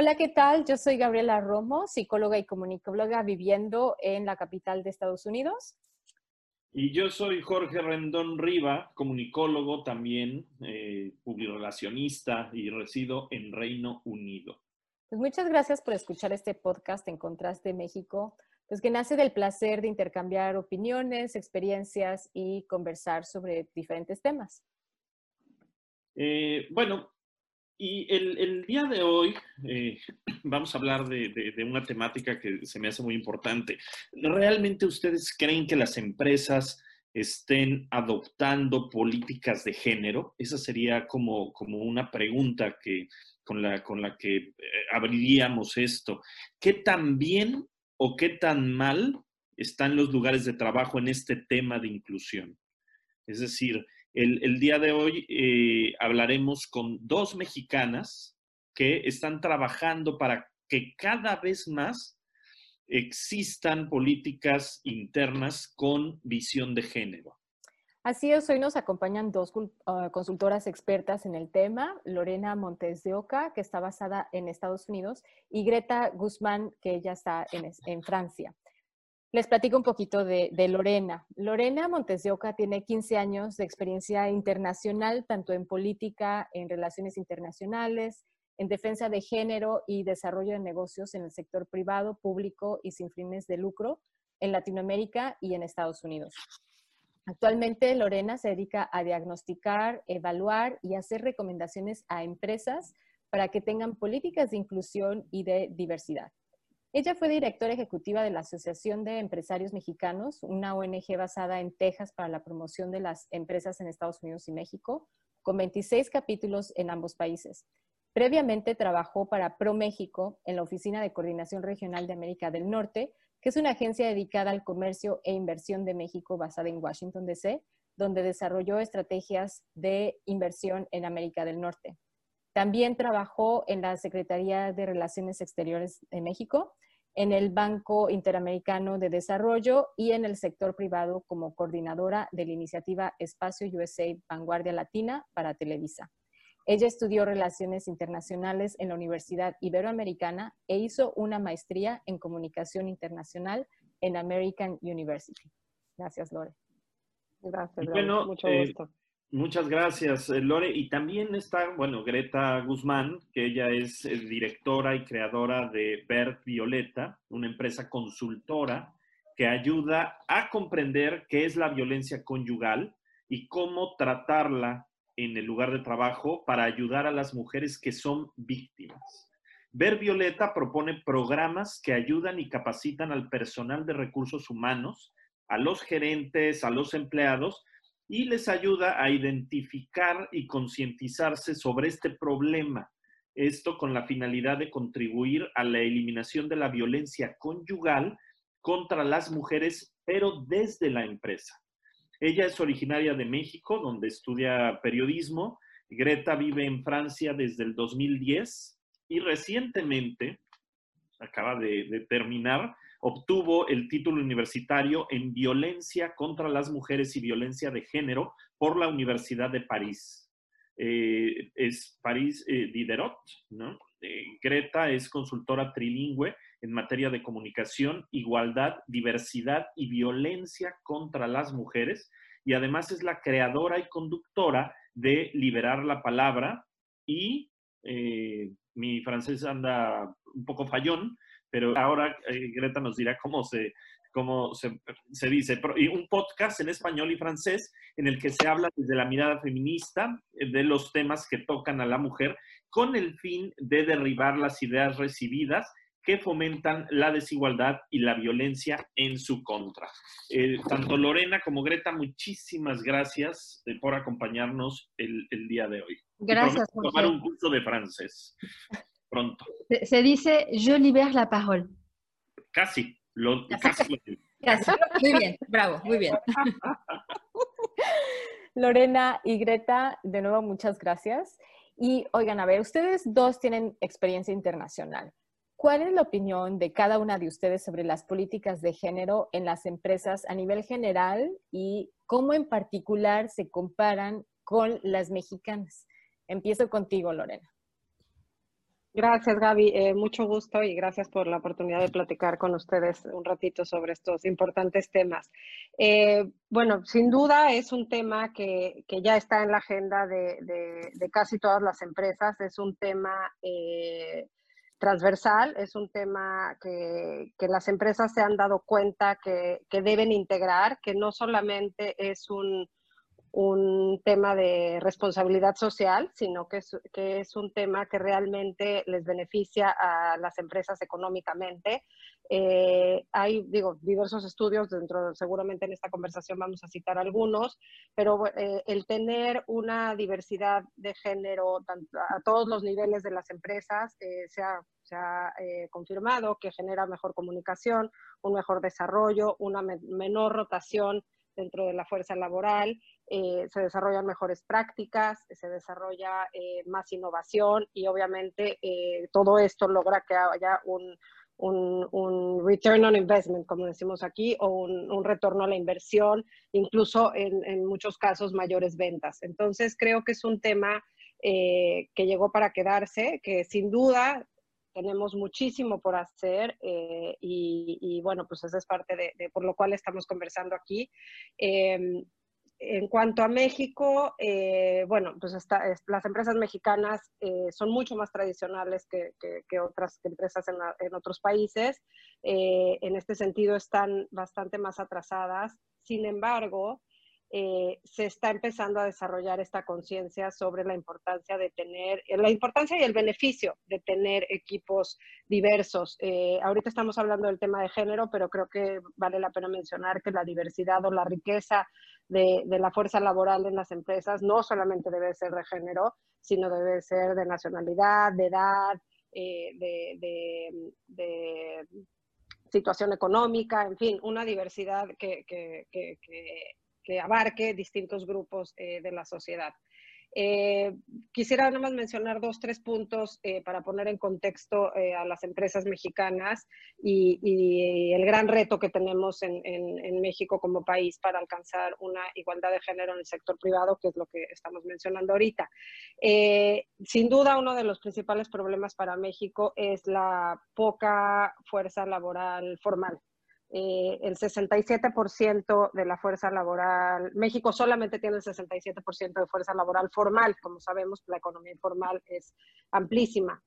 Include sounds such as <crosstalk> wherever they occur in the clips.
Hola, ¿qué tal? Yo soy Gabriela Romo, psicóloga y comunicóloga viviendo en la capital de Estados Unidos. Y yo soy Jorge Rendón Riva, comunicólogo también, eh, publirelacionista y resido en Reino Unido. Pues muchas gracias por escuchar este podcast en Contraste México, pues que nace del placer de intercambiar opiniones, experiencias y conversar sobre diferentes temas. Eh, bueno, y el, día de hoy eh, vamos a hablar de, una temática que se me hace muy importante. ¿Realmente ustedes creen que las empresas estén adoptando políticas de género? Esa sería como, como una pregunta que, con, la, con la que eh, abriríamos esto. ¿Qué tan bien o qué tan mal están los lugares de trabajo en este tema de inclusión? Es decir, el, día de hoy eh, hablaremos con dos mexicanas que están trabajando para que cada vez más existan políticas internas con visión de género. Así es, hoy nos acompañan dos ah, consultoras expertas en el tema, Lorena Montes de Oca, que está basada en Estados Unidos, y Greta Guzmán, que ella está en Francia. Les platico un poquito de, Lorena. Lorena Montes de Oca tiene 15 años de experiencia internacional, tanto en política, en relaciones internacionales, en defensa de género y desarrollo de negocios en el sector privado, público y sin fines de lucro en Latinoamérica y en Estados Unidos. Actualmente, Lorena se dedica a diagnosticar, evaluar y hacer recomendaciones a empresas para que tengan políticas de inclusión y de diversidad. Ella fue directora ejecutiva de la Asociación de Empresarios Mexicanos, una ONG basada en Texas para la promoción de las empresas en Estados Unidos y México, con 26 capítulos en ambos países. Previamente trabajó para ProMéxico en la Oficina de Coordinación Regional de América del Norte, que es una agencia dedicada al comercio e inversión de México basada en Washington, D.C., donde desarrolló estrategias de inversión en América del Norte. También trabajó en la Secretaría de Relaciones Exteriores de México, en el Banco Interamericano de Desarrollo y en el sector privado como coordinadora de la iniciativa Espacio USA Vanguardia Latina para Televisa. Ella estudió Relaciones Internacionales en la Universidad Iberoamericana e hizo una maestría en Comunicación Internacional en American University. Gracias, Lore. Gracias, Lore. Mucho eh, gusto. Muchas gracias, eh, Lore. Y también está, bueno, Greta Guzmán, que ella es directora y creadora de Bert Violeta, una empresa consultora que ayuda a comprender qué es la violencia conyugal y cómo tratarla en el lugar de trabajo para ayudar a las mujeres que son víctimas. Ver Violeta propone programas que ayudan y capacitan al personal de recursos humanos, a los gerentes, a los empleados, y les ayuda a identificar y concientizarse sobre este problema. Esto con la finalidad de contribuir a la eliminación de la violencia conyugal contra las mujeres, pero desde la empresa. Ella es originaria de México, donde estudia periodismo. Greta vive en Francia desde el 2010 y recientemente acaba de, de terminar obtuvo el título universitario en violencia contra las mujeres y violencia de género por la Universidad de París. Eh, es París eh, Diderot, ¿no? Eh, Greta es consultora trilingüe en materia de comunicación, igualdad, diversidad y violencia contra las mujeres y además es la creadora y conductora de Liberar la Palabra y mi francés anda un poco fallón, pero ahora eh, Greta nos dirá cómo se, cómo se, se dice. Y un podcast en español y francés en el que se habla desde la mirada feminista eh, de los temas que tocan a la mujer con el fin de derribar las ideas recibidas que fomentan la desigualdad y la violencia en su contra. Eh, tanto Lorena como Greta, muchísimas gracias por acompañarnos el, el, día de hoy. Gracias. Tomar un curso de francés. Pronto. Se, dice je libère la parole. Casi, lo, casi. <laughs> casi. Muy bien, bravo, muy bien. <laughs> Lorena y Greta, de nuevo muchas gracias. Y oigan, a ver, ustedes dos tienen experiencia internacional. ¿Cuál es la opinión de cada una de ustedes sobre las políticas de género en las empresas a nivel general y cómo en particular se comparan con las mexicanas? Empiezo contigo, Lorena. Gracias, Gaby. Eh, mucho gusto y gracias por la oportunidad de platicar con ustedes un ratito sobre estos importantes temas. Eh, bueno, sin duda es un tema que, ya está en la agenda de, casi todas las empresas. Es un tema eh, transversal, es un tema que, las empresas se han dado cuenta que deben integrar, que no solamente es un un tema de responsabilidad social, sino que es, que es un tema que realmente les beneficia a las empresas económicamente. Eh, hay, digo, diversos estudios dentro, seguramente en esta conversación vamos a citar algunos, pero eh, el tener una diversidad de género a todos los niveles de las empresas eh, se ha, se ha confirmado que genera mejor comunicación, un mejor desarrollo, una menor rotación dentro de la fuerza laboral, eh, se desarrollan mejores prácticas, se desarrolla eh, más innovación y obviamente eh, todo esto logra que haya un, un, return on investment, como decimos aquí, o un, retorno a la inversión, incluso en, en, muchos casos mayores ventas. Entonces creo que es un tema que llegó para quedarse, que sin duda tenemos muchísimo por hacer eh, y, bueno, pues esa es parte de, por lo cual estamos conversando aquí. Em, en cuanto a México, eh, bueno, pues las empresas mexicanas eh, son mucho más tradicionales que, otras empresas en, en, otros países. en este sentido, están bastante más atrasadas. Sin embargo, eh, se está empezando a desarrollar esta conciencia sobre la importancia de tener, eh, la importancia y el beneficio de tener equipos diversos. Eh, ahorita estamos hablando del tema de género, pero creo que vale la pena mencionar que la diversidad o la riqueza de, la fuerza laboral en las empresas no solamente debe ser de género, sino debe ser de nacionalidad, de edad, de, situación económica, en fin, una diversidad que, que, que abarque distintos grupos eh, de la sociedad. Eh, quisiera nada más mencionar dos, tres puntos eh, para poner en contexto a las empresas mexicanas y, el gran reto que tenemos en, México como país para alcanzar una igualdad de género en el sector privado, que es lo que estamos mencionando ahorita. sin duda, uno de los principales problemas para México es la poca fuerza laboral formal. Eh, el 67% de la fuerza laboral, México solamente tiene el 67% de fuerza laboral formal, como sabemos, la economía informal es amplísima.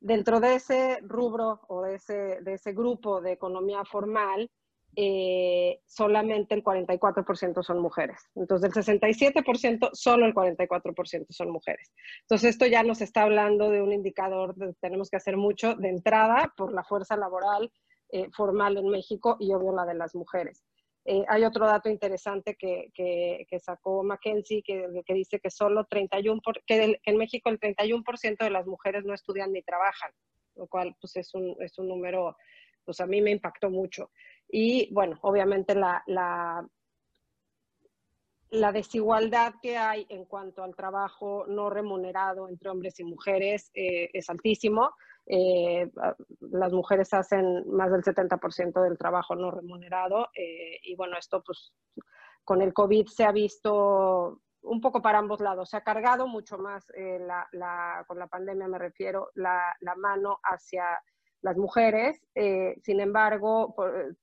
Dentro de ese rubro o de ese, de ese grupo de economía formal, eh, solamente el 44% son mujeres. Entonces, del 67%, solo el 44% son mujeres. Entonces, esto ya nos está hablando de un indicador de que tenemos que hacer mucho de entrada por la fuerza laboral eh, formal en México y obvio la de las mujeres. Eh, hay otro dato interesante que, que, sacó McKenzie que, que, dice que solo 31, que en México el 31% de las mujeres no estudian ni trabajan, lo cual pues es un, es un número, pues a mí me impactó mucho. Y bueno, obviamente la, la, la desigualdad que hay en cuanto al trabajo no remunerado entre hombres y mujeres eh, es altísimo. Eh, las mujeres hacen más del 70% del trabajo no remunerado eh, y bueno, esto pues con el COVID se ha visto un poco para ambos lados. Se ha cargado mucho más, eh, con la pandemia me refiero, la mano hacia las mujeres. sin embargo,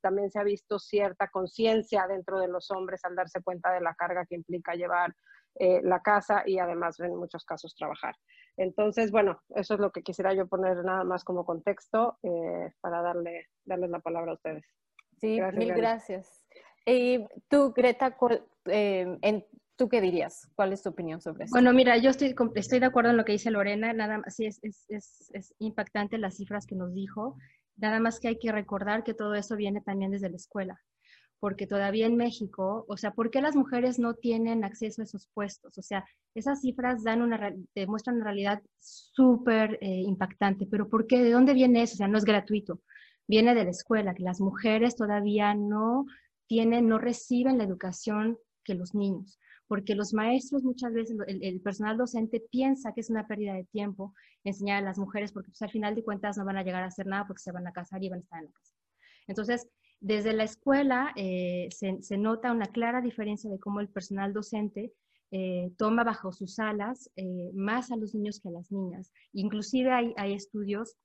también se ha visto cierta conciencia dentro de los hombres al darse cuenta de la carga que implica llevar la casa y además en muchos casos trabajar. Entonces, bueno, eso es lo que quisiera yo poner nada más como contexto eh, para darle, darles la palabra a ustedes. Sí, mil gracias. Y tú, Greta, eh, en, ¿tú qué dirías? ¿Cuál es tu opinión sobre eso? Bueno, mira, yo estoy, estoy de acuerdo en lo que dice Lorena, nada más, sí, es, es, es, es impactante las cifras que nos dijo, nada más que hay que recordar que todo eso viene también desde la escuela porque todavía en México, o sea, ¿por qué las mujeres no tienen acceso a esos puestos? O sea, esas cifras dan una, demuestran una realidad súper eh, impactante, pero ¿por qué? ¿De dónde viene eso? O sea, no es gratuito, viene de la escuela, que las mujeres todavía no tienen, no reciben la educación que los niños, porque los maestros muchas veces, el, personal docente piensa que es una pérdida de tiempo enseñar a las mujeres, porque pues, al final de cuentas no van a llegar a hacer nada porque se van a casar y van a estar en la casa. Entonces, desde la escuela eh, se, nota una clara diferencia de cómo el personal docente eh, toma bajo sus alas eh, más a los niños que a las niñas. Inclusive hay, estudios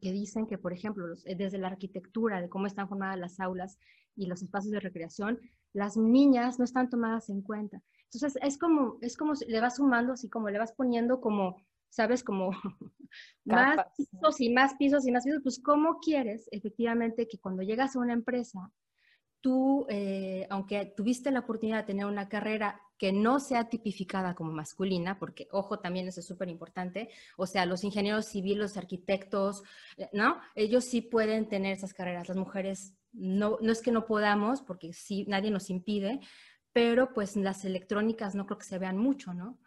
que dicen que, por ejemplo, desde la arquitectura, de cómo están formadas las aulas y los espacios de recreación, las niñas no están tomadas en cuenta. Entonces, es como, es como si le vas sumando, así como le vas poniendo como ¿sabes? Como <laughs> más pisos y más pisos y más pisos, pues ¿cómo quieres efectivamente que cuando llegas a una empresa, tú, eh, aunque tuviste la oportunidad de tener una carrera que no sea tipificada como masculina, porque ojo, también eso es súper importante, o sea, los ingenieros civiles, los arquitectos, eh, ¿no? Ellos sí pueden tener esas carreras, las mujeres no, no es que no podamos, porque sí, nadie nos impide, pero pues las electrónicas no creo que se vean mucho, ¿no?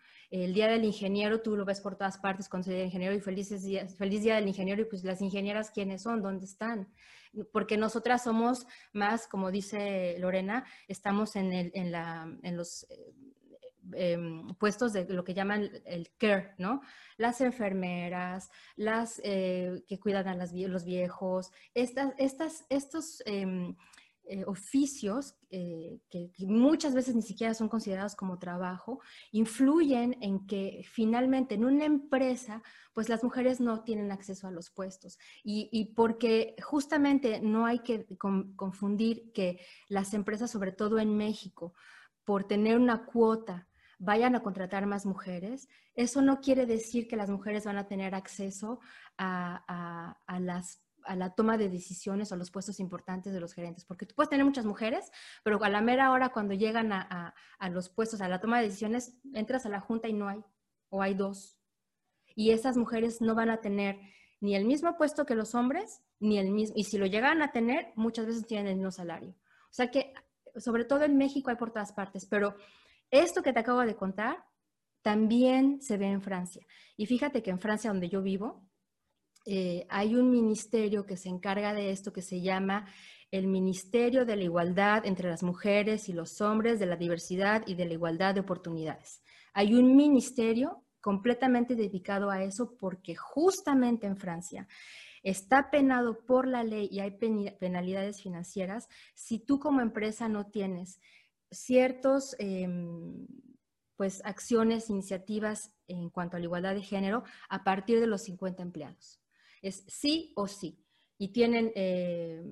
El Día del Ingeniero, tú lo ves por todas partes con el Día del Ingeniero y felices días, feliz Día del Ingeniero y pues las ingenieras, ¿quiénes son? ¿Dónde están? Porque nosotras somos más, como dice Lorena, estamos en, el, en, la, en los eh, em, puestos de lo que llaman el care, ¿no? Las enfermeras, las eh, que cuidan a los viejos, estas, estas, estos... Em, eh, oficios eh, que, muchas veces ni siquiera son considerados como trabajo, influyen en que finalmente en una empresa, pues las mujeres no tienen acceso a los puestos. Y, porque justamente no hay que confundir que las empresas, sobre todo en México, por tener una cuota, vayan a contratar más mujeres, eso no quiere decir que las mujeres van a tener acceso a, a las a la toma de decisiones o los puestos importantes de los gerentes, porque tú puedes tener muchas mujeres, pero a la mera hora cuando llegan a, los puestos, a la toma de decisiones, entras a la junta y no hay, o hay dos. Y esas mujeres no van a tener ni el mismo puesto que los hombres, ni el mismo, y si lo llegan a tener, muchas veces tienen el mismo salario. O sea que, sobre todo en México hay por todas partes, pero esto que te acabo de contar también se ve en Francia. Y fíjate que en Francia, donde yo vivo, eh, hay un ministerio que se encarga de esto que se llama el Ministerio de la Igualdad entre las Mujeres y los Hombres, de la Diversidad y de la Igualdad de Oportunidades. Hay un ministerio completamente dedicado a eso porque justamente en Francia está penado por la ley y hay penalidades financieras si tú como empresa no tienes ciertos... Em, pues acciones, iniciativas en cuanto a la igualdad de género a partir de los 50 empleados es sí o sí. Y tienen, eh,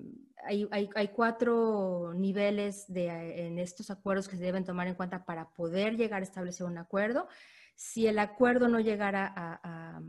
hay, cuatro niveles de, en estos acuerdos que se deben tomar en cuenta para poder llegar a establecer un acuerdo. Si el acuerdo no llegara a,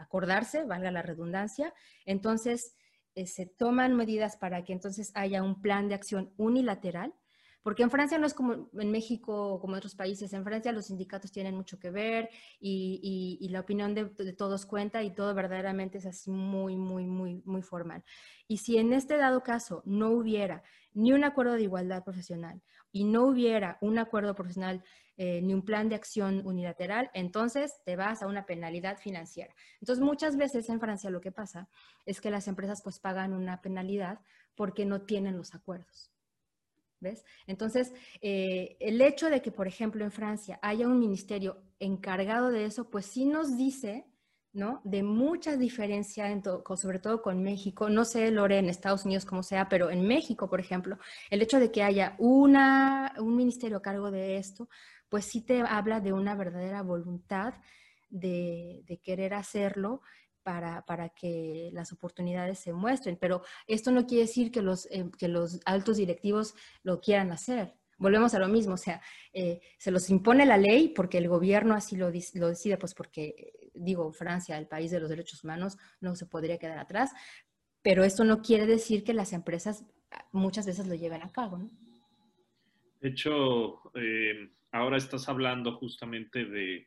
acordarse, valga la redundancia, entonces eh, se toman medidas para que entonces haya un plan de acción unilateral porque en Francia no es como en México, como en otros países. En Francia los sindicatos tienen mucho que ver y, la opinión de, todos cuenta y todo verdaderamente es así muy, muy, muy, muy formal. Y si en este dado caso no hubiera ni un acuerdo de igualdad profesional y no hubiera un acuerdo profesional eh, ni un plan de acción unilateral, entonces te vas a una penalidad financiera. Entonces muchas veces en Francia lo que pasa es que las empresas pues pagan una penalidad porque no tienen los acuerdos. ¿Ves? Entonces, eh, el hecho de que, por ejemplo, en Francia haya un ministerio encargado de eso, pues sí nos dice, ¿no? De mucha diferencia, sobre todo con México. No sé, Lore, en Estados Unidos como sea, pero en México, por ejemplo, el hecho de que haya una, un ministerio a cargo de esto, pues sí te habla de una verdadera voluntad de, de querer hacerlo para, para, que las oportunidades se muestren. Pero esto no quiere decir que los, eh, que los altos directivos lo quieran hacer. Volvemos a lo mismo, o sea, eh, se los impone la ley porque el gobierno así lo, lo decide, pues porque, digo, Francia, el país de los derechos humanos, no se podría quedar atrás, pero esto no quiere decir que las empresas ah, muchas veces lo lleven a cabo, ¿no? De hecho, eh, ahora estás hablando justamente de,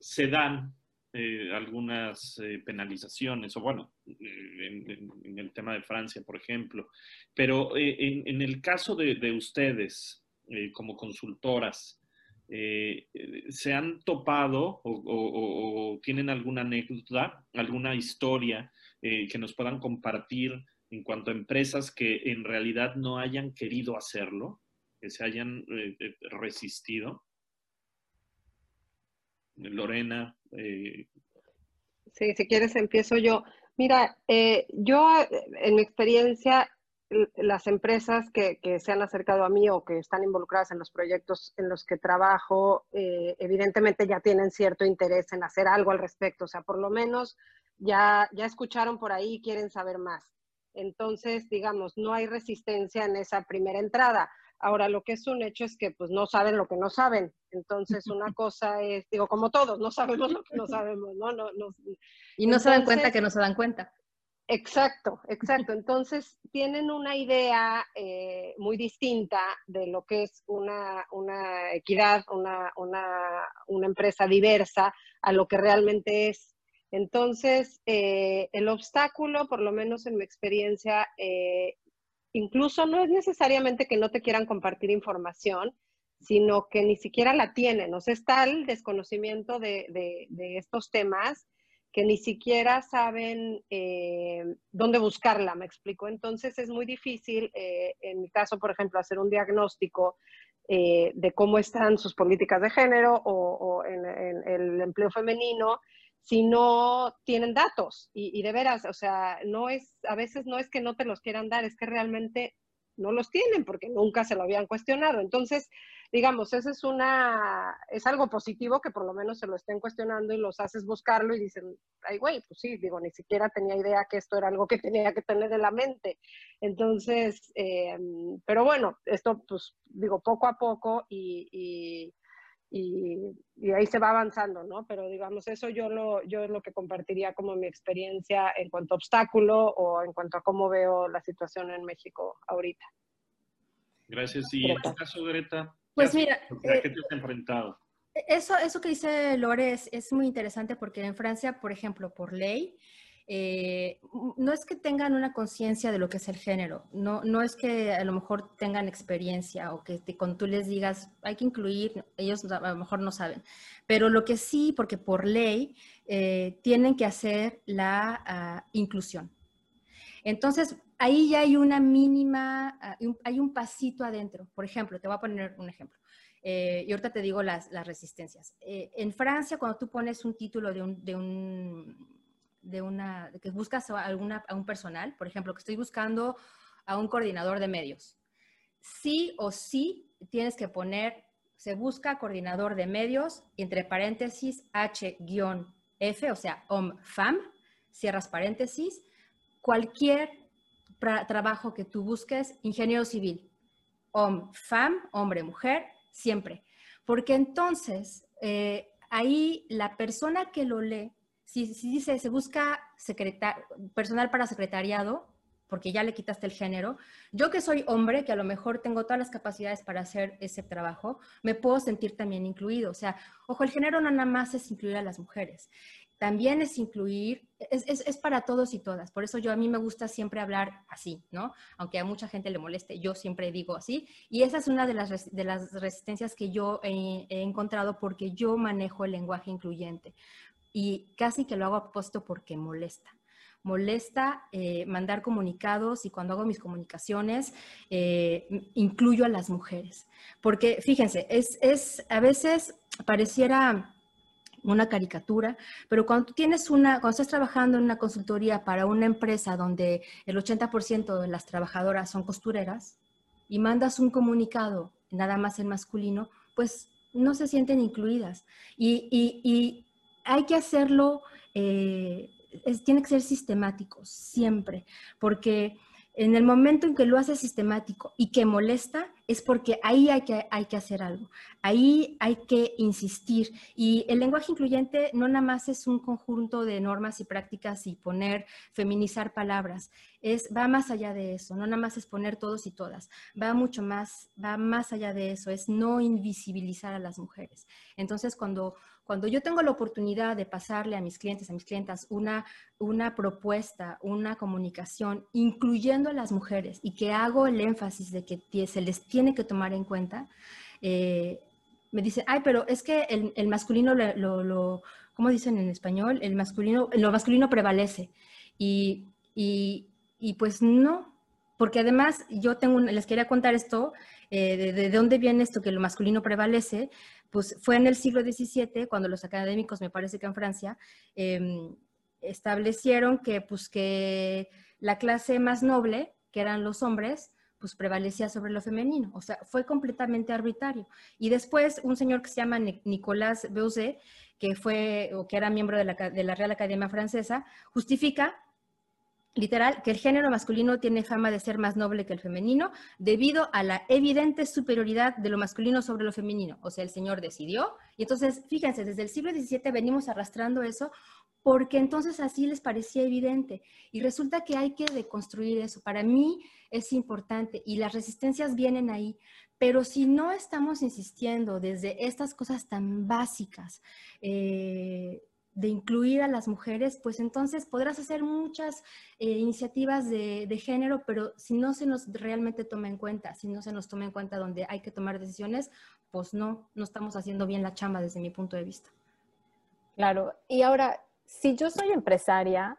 se dan eh, algunas eh, penalizaciones, o bueno, en, el tema de Francia, por ejemplo. Pero en, el caso de, ustedes, como consultoras, ¿se han topado o, tienen alguna anécdota, alguna historia que nos puedan compartir en cuanto a empresas que en realidad no hayan querido hacerlo, que se hayan resistido? Lorena. Eh, sí, si quieres empiezo yo. Mira, eh, yo en mi experiencia, las empresas que, se han acercado a mí o que están involucradas en los proyectos en los que trabajo, eh, evidentemente ya tienen cierto interés en hacer algo al respecto. O sea, por lo menos ya, ya escucharon por ahí y quieren saber más. Entonces, digamos, no hay resistencia en esa primera entrada. Ahora, lo que es un hecho es que pues no saben lo que no saben. Entonces, <laughs> una cosa es, digo, como todos, no sabemos lo que no sabemos, ¿no? no, no y no se dan cuenta que no se dan cuenta. Exacto, exacto. <laughs> Entonces, tienen una idea eh, muy distinta de lo que es una, una equidad, una, una, una, empresa diversa, a lo que realmente es. Entonces, eh, el obstáculo, por lo menos en mi experiencia, eh, incluso no es necesariamente que no te quieran compartir información, sino que ni siquiera la tienen. O sea, está el desconocimiento de, estos temas que ni siquiera saben eh, dónde buscarla, me explico. Entonces es muy difícil, eh, en mi caso, por ejemplo, hacer un diagnóstico eh, de cómo están sus políticas de género o, en, el empleo femenino si no tienen datos. Y, de veras, o sea, no es, a veces no es que no te los quieran dar, es que realmente no los tienen porque nunca se lo habían cuestionado. Entonces, digamos, eso es una, es algo positivo que por lo menos se lo estén cuestionando y los haces buscarlo y dicen, ay, güey, pues sí, digo, ni siquiera tenía idea que esto era algo que tenía que tener en la mente. Entonces, eh, pero bueno, esto, pues, digo, poco a poco y, ahí se va avanzando, ¿no? Pero digamos, eso yo, lo, yo es lo que compartiría como mi experiencia en cuanto a obstáculo o en cuanto a cómo veo la situación en México ahorita. Gracias. Y en tu caso, Greta, pues mira, ¿a qué te has enfrentado? Eso, eso que dice Lore es, es, muy interesante porque en Francia, por ejemplo, por ley, eh, no es que tengan una conciencia de lo que es el género, no, no es que a lo mejor tengan experiencia o que cuando tú les digas hay que incluir, ellos a lo mejor no saben, pero lo que sí, porque por ley eh, tienen que hacer la ah, inclusión. Entonces, ahí ya hay una mínima, ah, hay un pasito adentro. Por ejemplo, te voy a poner un ejemplo. Eh, y ahorita te digo las, las resistencias. en Francia, cuando tú pones un título de un de una, que buscas a, alguna, a un personal, por ejemplo, que estoy buscando a un coordinador de medios. Sí o sí tienes que poner, se busca coordinador de medios, entre paréntesis, H-F, o sea, OM-FAM, cierras paréntesis, cualquier trabajo que tú busques, ingeniero civil, OM-FAM, hombre-mujer, siempre. Porque entonces, eh, ahí la persona que lo lee si, dice, se busca personal para secretariado, porque ya le quitaste el género, yo que soy hombre, que a lo mejor tengo todas las capacidades para hacer ese trabajo, me puedo sentir también incluido. O sea, ojo, el género no nada más es incluir a las mujeres, también es incluir, es, es, para todos y todas. Por eso yo a mí me gusta siempre hablar así, ¿no? Aunque a mucha gente le moleste, yo siempre digo así. Y esa es una de las, de las resistencias que yo he encontrado porque yo manejo el lenguaje incluyente y casi que lo hago a propósito porque molesta. Molesta eh, mandar comunicados y cuando hago mis comunicaciones eh, incluyo a las mujeres. Porque fíjense, es, es a veces pareciera una caricatura, pero cuando tienes una, cuando estás trabajando en una consultoría para una empresa donde el 80% de las trabajadoras son costureras y mandas un comunicado nada más en masculino, pues no se sienten incluidas. Y, y, hay que hacerlo, eh, tiene que ser sistemático, siempre, porque en el momento en que lo haces sistemático y que molesta, es porque ahí hay que, hay que hacer algo, ahí hay que insistir. Y el lenguaje incluyente no nada más es un conjunto de normas y prácticas y poner, feminizar palabras, es, va más allá de eso, no nada más es poner todos y todas, va mucho más, va más allá de eso, es no invisibilizar a las mujeres. Entonces, cuando cuando yo tengo la oportunidad de pasarle a mis clientes, a mis clientas, una, una propuesta, una comunicación, incluyendo a las mujeres, y que hago el énfasis de que se les tiene que tomar en cuenta, eh, me dicen, ay, pero es que el, masculino, lo, lo, ¿cómo dicen en español? El masculino, lo masculino prevalece. Y, y, y pues no, porque además yo tengo, les quería contar esto, eh, de, de, dónde viene esto que lo masculino prevalece, pues fue en el siglo XVII cuando los académicos, me parece que en Francia, em, establecieron que, pues, que la clase más noble, que eran los hombres, pues prevalecía sobre lo femenino. O sea, fue completamente arbitrario. Y después un señor que se llama Nicolas Beuzet, que fue o que era miembro de la, de la Real Academia Francesa, justifica literal, que el género masculino tiene fama de ser más noble que el femenino debido a la evidente superioridad de lo masculino sobre lo femenino. O sea, el Señor decidió. Y entonces, fíjense, desde el siglo XVII venimos arrastrando eso porque entonces así les parecía evidente. Y resulta que hay que deconstruir eso. Para mí es importante y las resistencias vienen ahí. Pero si no estamos insistiendo desde estas cosas tan básicas, eh, de incluir a las mujeres, pues entonces podrás hacer muchas eh, iniciativas de, género, pero si no se nos realmente toma en cuenta, si no se nos toma en cuenta donde hay que tomar decisiones, pues no, no estamos haciendo bien la chamba desde mi punto de vista. Claro, y ahora, si yo soy empresaria,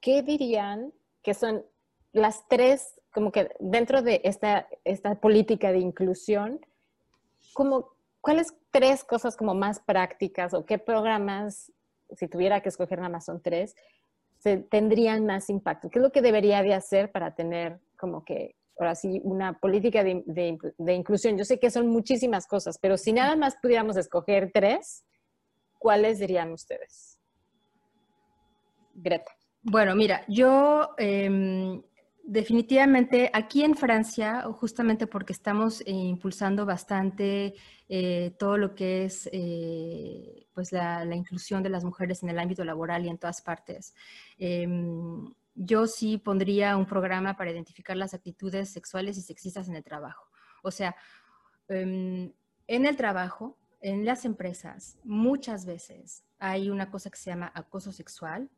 ¿qué dirían que son las tres, como que dentro de esta, esta política de inclusión, como, ¿cuáles tres cosas como más prácticas o qué programas si tuviera que escoger nada más son tres, se, tendrían más impacto. ¿Qué es lo que debería de hacer para tener como que, ahora sí, una política de, de, inclusión? Yo sé que son muchísimas cosas, pero si nada más pudiéramos escoger tres, ¿cuáles dirían ustedes? Greta. Bueno, mira, yo em, Definitivamente, aquí en Francia, justamente porque estamos eh, impulsando bastante eh, todo lo que es eh, pues la, inclusión de las mujeres en el ámbito laboral y en todas partes, em, yo sí pondría un programa para identificar las actitudes sexuales y sexistas en el trabajo. O sea, em, en el trabajo, en las empresas, muchas veces hay una cosa que se llama acoso sexual,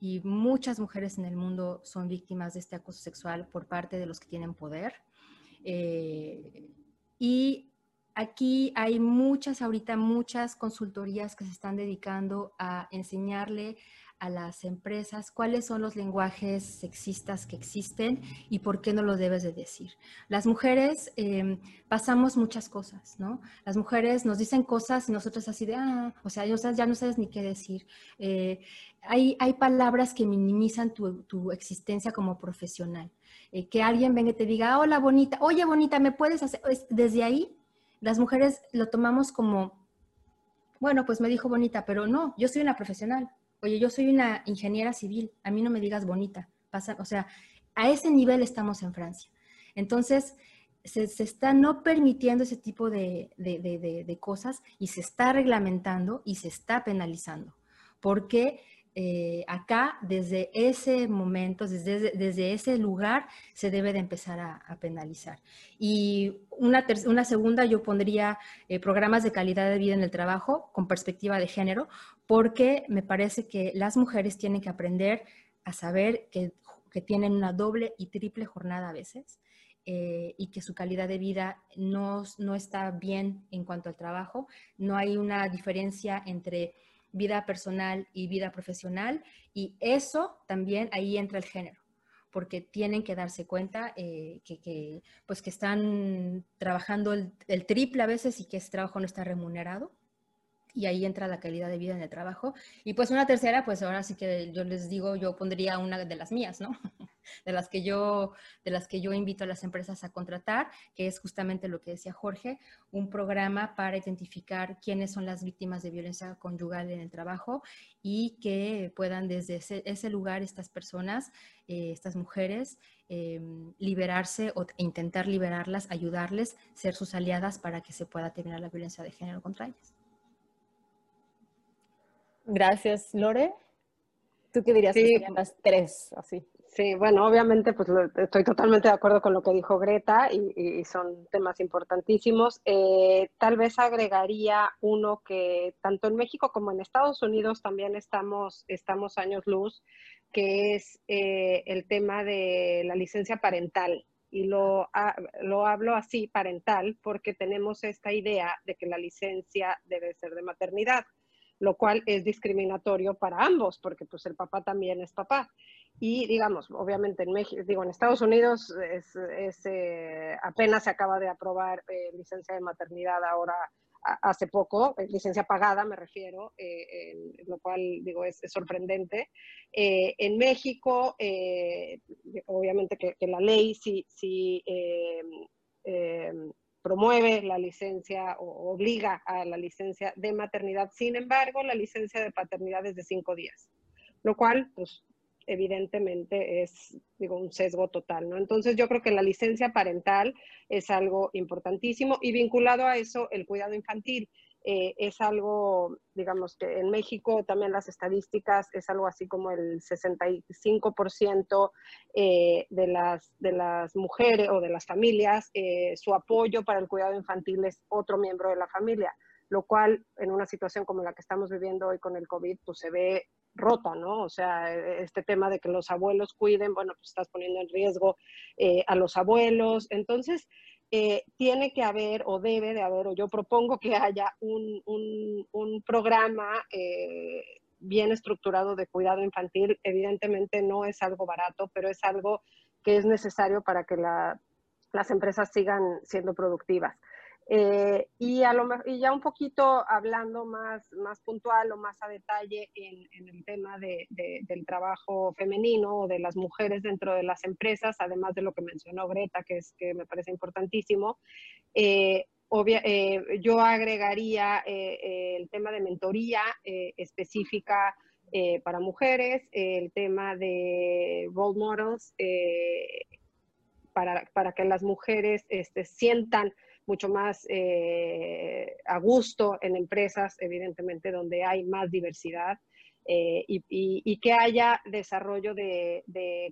y muchas mujeres en el mundo son víctimas de este acoso sexual por parte de los que tienen poder. Eh, y aquí hay muchas, ahorita muchas consultorías que se están dedicando a enseñarle a las empresas cuáles son los lenguajes sexistas que existen y por qué no lo debes de decir. Las mujeres em, pasamos muchas cosas, ¿no? Las mujeres nos dicen cosas y nosotros así de, ah, o sea, ya no sabes ni qué decir. Eh, hay, hay, palabras que minimizan tu, tu existencia como profesional. Eh, que alguien venga y te diga, hola bonita, oye bonita, ¿me puedes hacer? Desde ahí, las mujeres lo tomamos como, bueno, pues me dijo bonita, pero no, yo soy una profesional oye, yo soy una ingeniera civil, a mí no me digas bonita. Pasa, o sea, a ese nivel estamos en Francia. Entonces, se, está no permitiendo ese tipo de, cosas y se está reglamentando y se está penalizando. Porque eh, acá, desde ese momento, desde, desde, ese lugar, se debe de empezar a, penalizar. Y una, una, segunda, yo pondría eh, programas de calidad de vida en el trabajo con perspectiva de género, porque me parece que las mujeres tienen que aprender a saber que, tienen una doble y triple jornada a veces eh, y que su calidad de vida no, no está bien en cuanto al trabajo. No hay una diferencia entre vida personal y vida profesional y eso también ahí entra el género porque tienen que darse cuenta eh, que, pues que están trabajando el, el, triple a veces y que ese trabajo no está remunerado y ahí entra la calidad de vida en el trabajo. Y pues una tercera, pues ahora sí que yo les digo, yo pondría una de las mías, ¿no? <laughs> De las que yo, de las que yo invito a las empresas a contratar, que es justamente lo que decía Jorge, un programa para identificar quiénes son las víctimas de violencia conyugal en el trabajo y que puedan desde ese, lugar estas personas, eh, estas mujeres, em, liberarse o intentar liberarlas, ayudarles, ser sus aliadas para que se pueda terminar la violencia de género contra ellas. Gracias, Lore. ¿Tú qué dirías que serían las tres, así? Sí, bueno, obviamente pues estoy totalmente de acuerdo con lo que dijo Greta y, son temas importantísimos. Eh, tal vez agregaría uno que tanto en México como en Estados Unidos también estamos, estamos años luz, que es eh, el tema de la licencia parental. Y lo, lo hablo así, parental, porque tenemos esta idea de que la licencia debe ser de maternidad, lo cual es discriminatorio para ambos, porque pues el papá también es papá. Y digamos, obviamente en México, digo, en Estados Unidos es, eh, apenas se acaba de aprobar eh, licencia de maternidad ahora hace poco, eh, licencia pagada me refiero, lo cual digo es, sorprendente. en México, obviamente que, la ley sí, sí promueve la licencia o obliga a la licencia de maternidad, sin embargo, la licencia de paternidad es de cinco días, lo cual pues evidentemente es, digo, un sesgo total, ¿no? Entonces yo creo que la licencia parental es algo importantísimo y vinculado a eso, el cuidado infantil. Eh, es algo, digamos que en México también las estadísticas es algo así como el 65% eh, de, las, de las mujeres o de las familias, eh, su apoyo para el cuidado infantil es otro miembro de la familia, lo cual en una situación como la que estamos viviendo hoy con el COVID, pues se ve rota, ¿no? O sea, e, este tema de que los abuelos cuiden, bueno, pues estás poniendo en riesgo a los abuelos. Entonces, eh, tiene que haber o debe de haber, o yo propongo que haya un, un, programa eh, bien estructurado de cuidado infantil. Evidentemente no es algo barato, pero es algo que es necesario para que las empresas sigan siendo productivas. Eh, y, a lo, y ya un poquito hablando más, más puntual o más a detalle en, el tema de, del trabajo femenino o de las mujeres dentro de las empresas, además de lo que mencionó Greta, que, es, que me parece importantísimo. Eh, eh, yo agregaría el tema de mentoría específica para mujeres, el tema de role models, para, para, que las mujeres este, sientan mucho más eh, a gusto en empresas, evidentemente, donde hay más diversidad. Eh, y, que haya desarrollo de,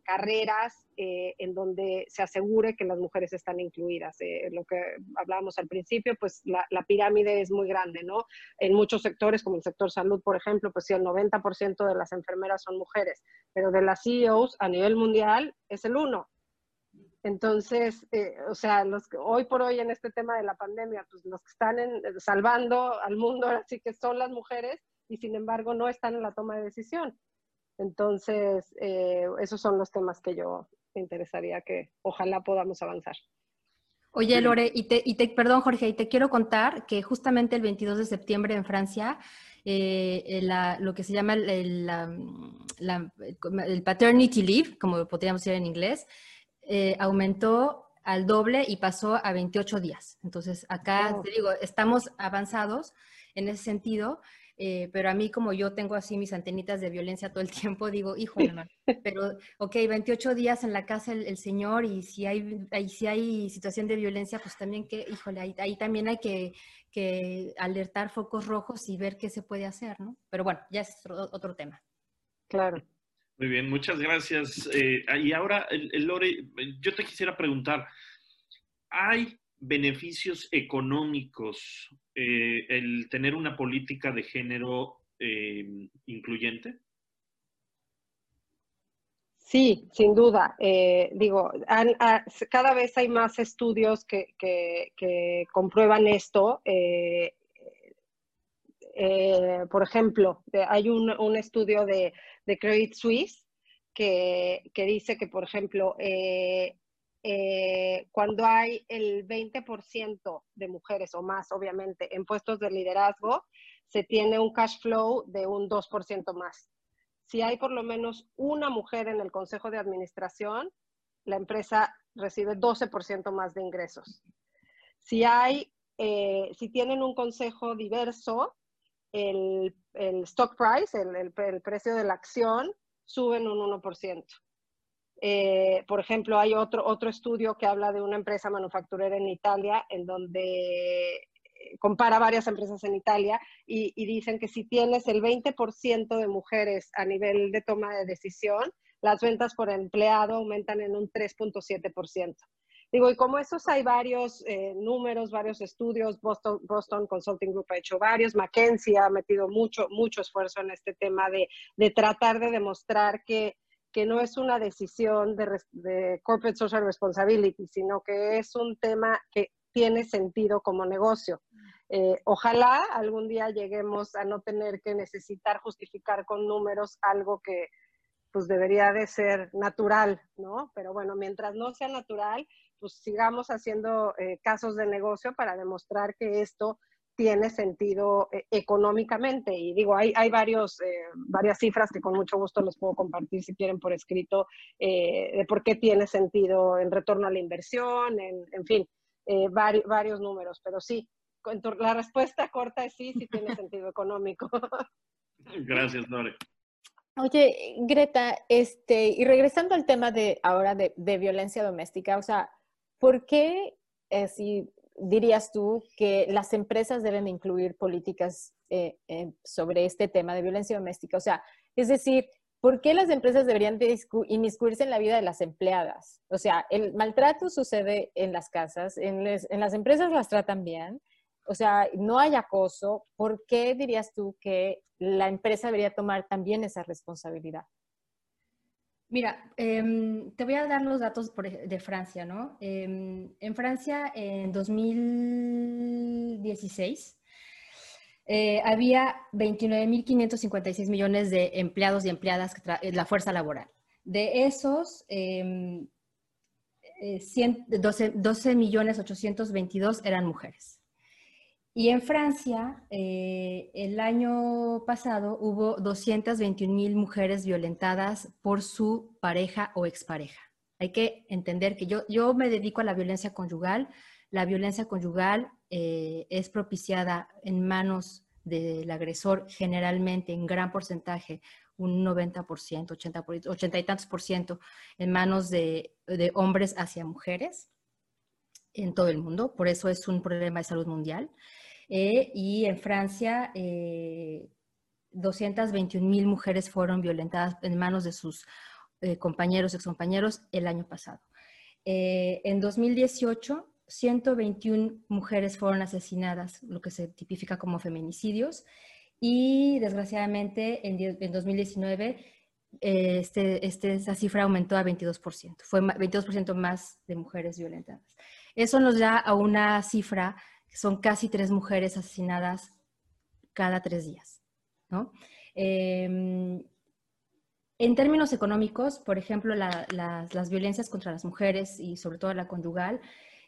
carreras eh, en donde se asegure que las mujeres están incluidas. lo que hablábamos al principio, pues la, pirámide es muy grande, ¿no? En muchos sectores, como el sector salud, por ejemplo, pues sí, el 90% de las enfermeras son mujeres, pero de las CEOs a nivel mundial es el 1%. Entonces, eh, o sea, los que hoy por hoy en este tema de la pandemia, pues los que están en, salvando al mundo <laughs> así que son las mujeres y sin embargo no están en la toma de decisión. Entonces, eh, esos son los temas que yo me interesaría que ojalá podamos avanzar. Oye, Lore, y te, y te, perdón, Jorge, y te quiero contar que justamente el 22 de septiembre en Francia, eh, lo que se llama el, el, paternity leave, como podríamos decir en inglés, eh, aumentó al doble y pasó a 28 días. Entonces, acá te digo, estamos avanzados en ese sentido, eh, pero a mí como yo tengo así mis antenitas de violencia todo el <laughs> tiempo, digo, hijo, pero ok, 28 días en la casa el, señor y si hay, si hay situación de violencia, pues también que, híjole, ahí, ahí también hay que, que, alertar focos rojos y ver qué se puede hacer, ¿no? Pero bueno, ya es otro tema. Claro. Muy bien, muchas gracias. Eh, y ahora, Lore, yo te quisiera preguntar, ¿hay beneficios económicos eh, el tener una política de género eh, incluyente? Sí, sin duda. digo, cada vez hay más estudios que, comprueban esto. Por ejemplo, hay un estudio de de Credit Suisse, que, dice que, por ejemplo, eh, eh, cuando hay el 20% de mujeres o más, obviamente, en puestos de liderazgo, se tiene un cash flow de un 2% más. Si hay por lo menos una mujer en el consejo de administración, la empresa recibe 12% más de ingresos. Si hay, eh, si tienen un consejo diverso, el, stock price, el, precio de la acción, sube en un 1%. Eh, por ejemplo, hay otro, otro estudio que habla de una empresa manufacturera en Italia en donde compara varias empresas en Italia y, y dicen que si tienes el 20% de mujeres a nivel de toma de decisión, las ventas por empleado aumentan en un 3.7%. Digo, y como esos hay varios eh, números, varios estudios, Boston, Boston Consulting Group ha hecho varios, McKinsey ha metido mucho, mucho esfuerzo en este tema de, de tratar de demostrar que, que, no es una decisión de, de corporate social responsibility, sino que es un tema que tiene sentido como negocio. Eh, ojalá algún día lleguemos a no tener que necesitar justificar con números algo que pues debería de ser natural, ¿no? Pero bueno, mientras no sea natural, pues sigamos haciendo eh, casos de negocio para demostrar que esto tiene sentido eh, económicamente. Y digo, hay, hay varios, eh, varias cifras que con mucho gusto les puedo compartir si quieren por escrito, de por qué tiene sentido en retorno a la inversión, en, en fin, varios, varios números. Pero sí, la respuesta corta es sí, sí tiene <laughs> sentido económico. <laughs> Gracias, Lore. Oye, Greta, este, y regresando al tema de ahora de, de violencia doméstica, o sea, ¿Por qué, eh, si dirías tú, que las empresas deben incluir políticas eh, sobre este tema de violencia doméstica? O sea, es decir, ¿por qué las empresas deberían de inmiscuirse en la vida de las empleadas? O sea, el maltrato sucede en las casas, en las empresas las tratan bien, o sea, no hay acoso. ¿Por qué dirías tú que la empresa debería tomar también esa responsabilidad? Mira, em, te voy a dar los datos de Francia, ¿no? Em, en Francia, en 2016, eh, había 29.556 millones de empleados y empleadas, en la fuerza laboral. De esos, 12, millones 822 eran mujeres. Y en Francia, eh, el año pasado hubo 221 mil mujeres violentadas por su pareja o expareja. Hay que entender que yo, yo me dedico a la violencia conyugal. La violencia conyugal eh, es propiciada en manos del agresor generalmente en gran porcentaje, un 90%, 80, 80 y tantos por ciento, en manos de, de hombres hacia mujeres en todo el mundo. Por eso es un problema de salud mundial. Eh, y en Francia, 221 eh, mil mujeres fueron violentadas en manos de sus eh, compañeros, excompañeros, el año pasado. en 2018, 121 mujeres fueron asesinadas, lo que se tipifica como feminicidios, y desgraciadamente en, 2019 este, este, esta cifra aumentó a 22%, fue 22% más de mujeres violentadas. Eso nos da a una cifra son casi tres mujeres asesinadas cada tres días. Em, en términos económicos, por ejemplo, las violencias contra las mujeres y sobre todo la conyugal,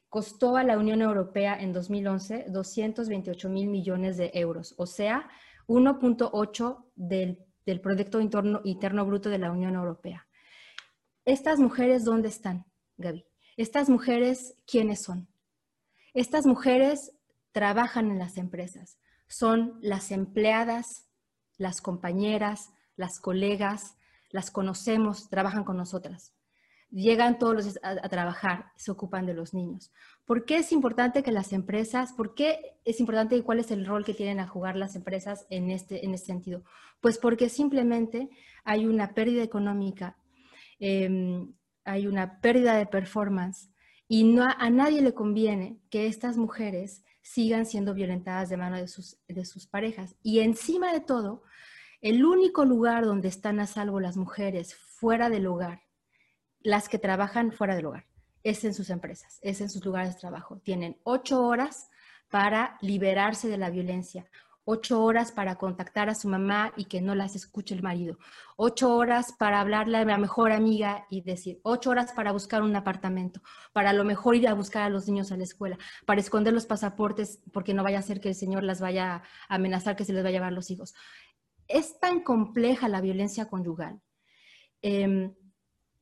costó a la Unión Europea en 2011 228 mil millones de euros, o sea, 1.8 del, del Producto Interno, Interno Bruto de la Unión Europea. ¿Estas mujeres dónde están, Gaby? ¿Estas mujeres quiénes son? Estas mujeres trabajan en las empresas, son las empleadas, las compañeras, las colegas, las conocemos, trabajan con nosotras. Llegan todos los días a, trabajar, se ocupan de los niños. ¿Por qué es importante que las empresas, por qué es importante y cuál es el rol que tienen a jugar las empresas en este, en este sentido? Pues porque simplemente hay una pérdida económica, em, hay una pérdida de performance, y no, a nadie le conviene que estas mujeres sigan siendo violentadas de mano de sus, de sus parejas. Y encima de todo, el único lugar donde están a salvo las mujeres fuera del hogar, las que trabajan fuera del hogar, es en sus empresas, es en sus lugares de trabajo. Tienen ocho horas para liberarse de la violencia, ocho horas para contactar a su mamá y que no las escuche el marido, ocho horas para hablarle a la mejor amiga y decir, ocho horas para buscar un apartamento, para a lo mejor ir a buscar a los niños a la escuela, para esconder los pasaportes porque no vaya a ser que el señor las vaya a amenazar que se les va a llevar los hijos. Es tan compleja la violencia conyugal. Em,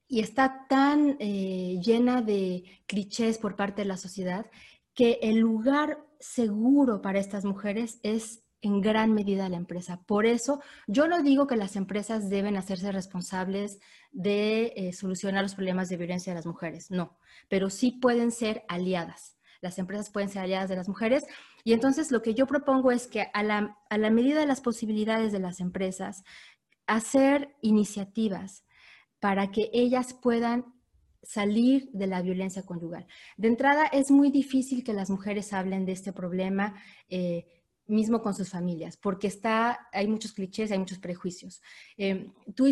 y está tan eh, llena de clichés por parte de la sociedad que el lugar seguro para estas mujeres es en gran medida la empresa. Por eso, yo no digo que las empresas deben hacerse responsables de eh, solucionar los problemas de violencia de las mujeres, no, pero sí pueden ser aliadas. las empresas pueden ser aliadas de las mujeres. Y entonces lo que yo propongo es que a la, a la medida de las posibilidades de las empresas, hacer iniciativas para que ellas puedan salir de la violencia conyugal. De entrada, es muy difícil que las mujeres hablen de este problema. Eh, mismo con sus familias, porque está, hay muchos clichés, hay muchos prejuicios. Eh, tú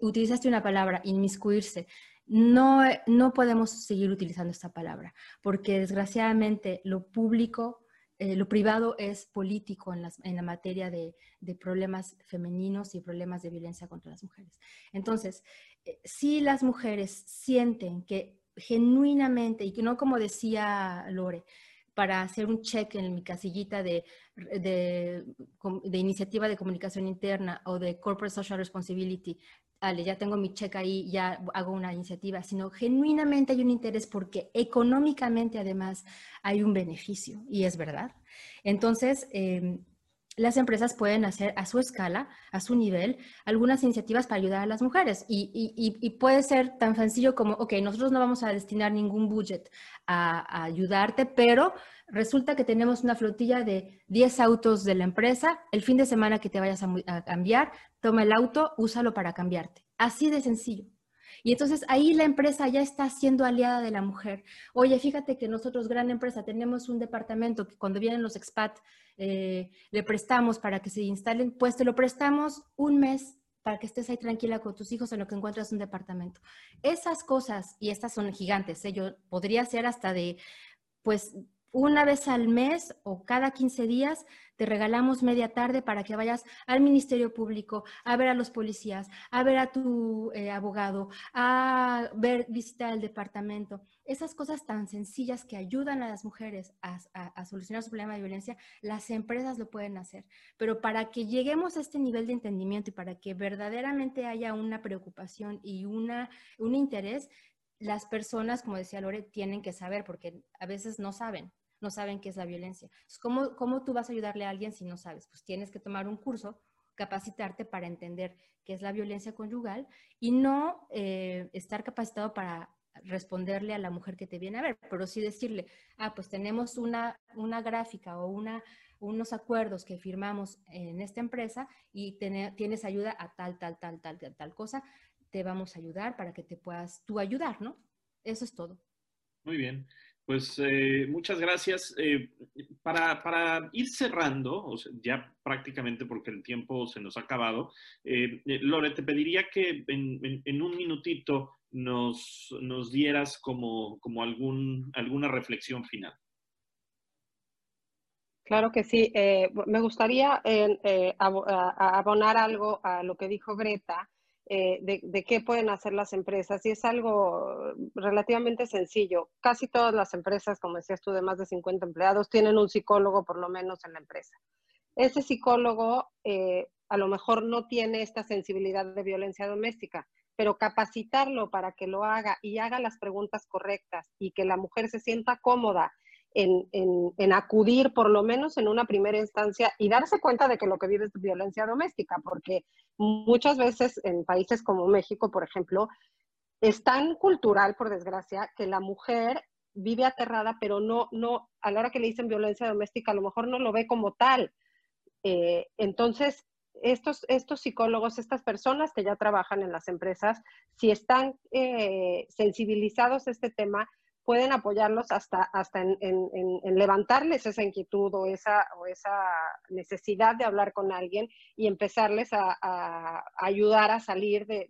utilizaste una palabra, inmiscuirse. No, no podemos seguir utilizando esta palabra, porque desgraciadamente lo público, eh, lo privado es político en, las, en la materia de, de, problemas femeninos y problemas de violencia contra las mujeres. Entonces, eh, si las mujeres sienten que genuinamente, y que no como decía Lore, para hacer un check en mi casillita de, de, iniciativa de comunicación interna o de corporate social responsibility, vale, ya tengo mi check ahí, ya hago una iniciativa, sino genuinamente hay un interés porque económicamente además hay un beneficio y es verdad. Entonces, eh, las empresas pueden hacer a su escala, a su nivel, algunas iniciativas para ayudar a las mujeres. Y, puede ser tan sencillo como, ok, nosotros no vamos a destinar ningún budget a, ayudarte, pero resulta que tenemos una flotilla de 10 autos de la empresa, el fin de semana que te vayas a cambiar, toma el auto, úsalo para cambiarte. Así de sencillo. Y entonces ahí la empresa ya está siendo aliada de la mujer. Oye, fíjate que nosotros, gran empresa, tenemos un departamento que cuando vienen los expat eh, le prestamos para que se instalen, pues te lo prestamos un mes para que estés ahí tranquila con tus hijos en lo que encuentras un departamento. Esas cosas, y estas son gigantes, ¿eh? yo podría ser hasta de, pues, una vez al mes o cada 15 días te regalamos media tarde para que vayas al Ministerio Público a ver a los policías, a ver a tu eh, abogado, a ver, visitar el departamento. Esas cosas tan sencillas que ayudan a las mujeres a, solucionar su problema de violencia, las empresas lo pueden hacer. Pero para que lleguemos a este nivel de entendimiento y para que verdaderamente haya una preocupación y una, un interés, las personas, como decía Lore, tienen que saber porque a veces no saben no saben qué es la violencia. ¿Cómo, ¿Cómo tú vas a ayudarle a alguien si no sabes? Pues tienes que tomar un curso, capacitarte para entender qué es la violencia conyugal y no eh, estar capacitado para responderle a la mujer que te viene a ver, pero sí decirle, ah, pues tenemos una, una gráfica o una, unos acuerdos que firmamos en esta empresa y tienes ayuda a tal, tal, tal, tal, tal, tal cosa, te vamos a ayudar para que te puedas tú ayudar, ¿no? Eso es todo. Muy bien. Pues eh, muchas gracias. Eh, para, ir cerrando, ya prácticamente porque el tiempo se nos ha acabado, eh, Lore, te pediría que en, un minutito nos, dieras como, como algún, alguna reflexión final. Claro que sí. me gustaría abonar algo a lo que dijo Greta eh, de, qué pueden hacer las empresas y es algo relativamente sencillo. Casi todas las empresas, como decías tú, de más de 50 empleados, tienen un psicólogo por lo menos en la empresa. Ese psicólogo eh, a lo mejor no tiene esta sensibilidad de violencia doméstica, pero capacitarlo para que lo haga y haga las preguntas correctas y que la mujer se sienta cómoda en, acudir por lo menos en una primera instancia y darse cuenta de que lo que vive es violencia doméstica, porque muchas veces en países como México, por ejemplo, es tan cultural, por desgracia, que la mujer vive aterrada, pero no, no, a la hora que le dicen violencia doméstica, a lo mejor no lo ve como tal. Eh, entonces, estos, estos psicólogos, estas personas que ya trabajan en las empresas, si están eh, sensibilizados a este tema, pueden apoyarlos hasta, hasta en, en, levantarles esa inquietud o esa, o esa necesidad de hablar con alguien y empezarles a, ayudar a salir de,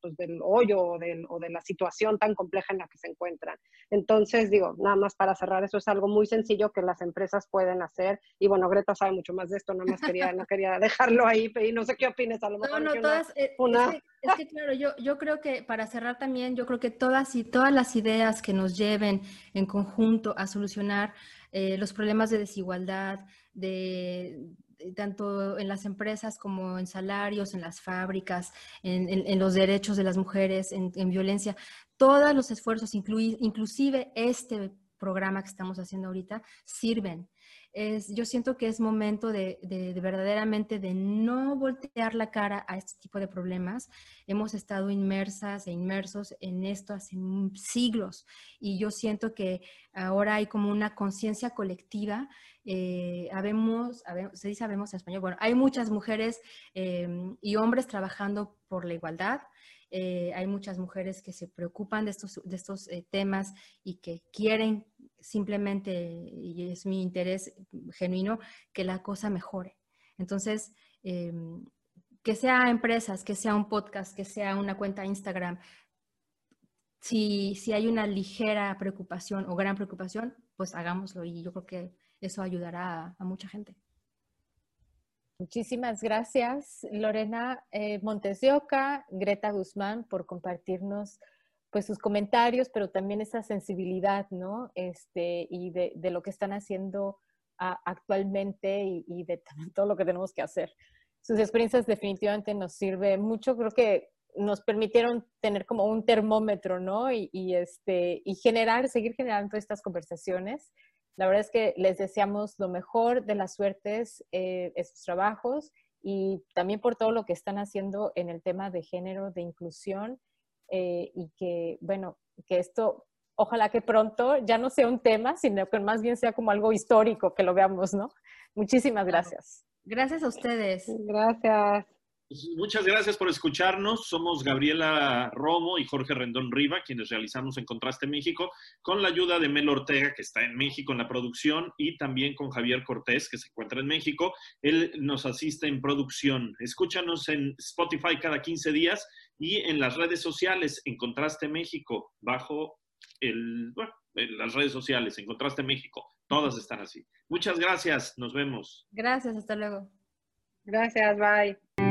pues, del hoyo o, o, de la situación tan compleja en la que se encuentran. Entonces, digo, nada más para cerrar, eso es algo muy sencillo que las empresas pueden hacer. Y bueno, Greta sabe mucho más de esto, nada más quería, no quería dejarlo ahí, y no sé qué opines, a lo mejor. No, no, todas, eh, Es, que, claro, yo, yo creo que para cerrar también, yo creo que todas y todas las ideas que nos lleven en conjunto a solucionar eh, los problemas de desigualdad, de, tanto en las empresas como en salarios, en las fábricas, en, los derechos de las mujeres, en, violencia. Todos los esfuerzos, inclusive este programa que estamos haciendo ahorita, sirven. Es, yo siento que es momento de, de, verdaderamente de no voltear la cara a este tipo de problemas. Hemos estado inmersas e inmersos en esto hace siglos y yo siento que ahora hay como una conciencia colectiva. Eh, habemos, se dice habemos en español, bueno, hay muchas mujeres em, y hombres trabajando por la igualdad. Eh, hay muchas mujeres que se preocupan de estos, de estos eh, temas y que quieren simplemente, y es mi interés genuino, que la cosa mejore. Entonces, em, que sea empresas, que sea un podcast, que sea una cuenta Instagram, si, si hay una ligera preocupación o gran preocupación, pues hagámoslo y yo creo que eso ayudará a, mucha gente. Muchísimas gracias, Lorena eh, Montes de Oca, Greta Guzmán, por compartirnos pues sus comentarios, pero también esa sensibilidad, ¿no? Este, y de, lo que están haciendo actualmente y, de <laughs> todo lo que tenemos que hacer. Sus experiencias definitivamente nos sirve mucho. Creo que nos permitieron tener como un termómetro, ¿no? Y, este, y generar, seguir generando estas conversaciones. La verdad es que les deseamos lo mejor de las suertes eh, sus trabajos y también por todo lo que están haciendo en el tema de género, de inclusión eh, y que, bueno, que esto ojalá que pronto ya no sea un tema, sino que más bien sea como algo histórico, que lo veamos, ¿no? Muchísimas gracias. Gracias a ustedes. Gracias. Pues, muchas gracias por escucharnos. Somos Gabriela Romo y Jorge Rendón Riva, quienes realizamos en Contraste México, con la ayuda de Mel Ortega, que está en México en la producción, y también con Javier Cortés, que se encuentra en México. Él nos asiste en producción. Escúchanos en Spotify cada 15 días y en las redes sociales, en Contraste México, bajo el, bueno, en las redes sociales, en Contraste México. Todas están así. Muchas gracias. Nos vemos. Gracias. Hasta luego. Gracias. Bye.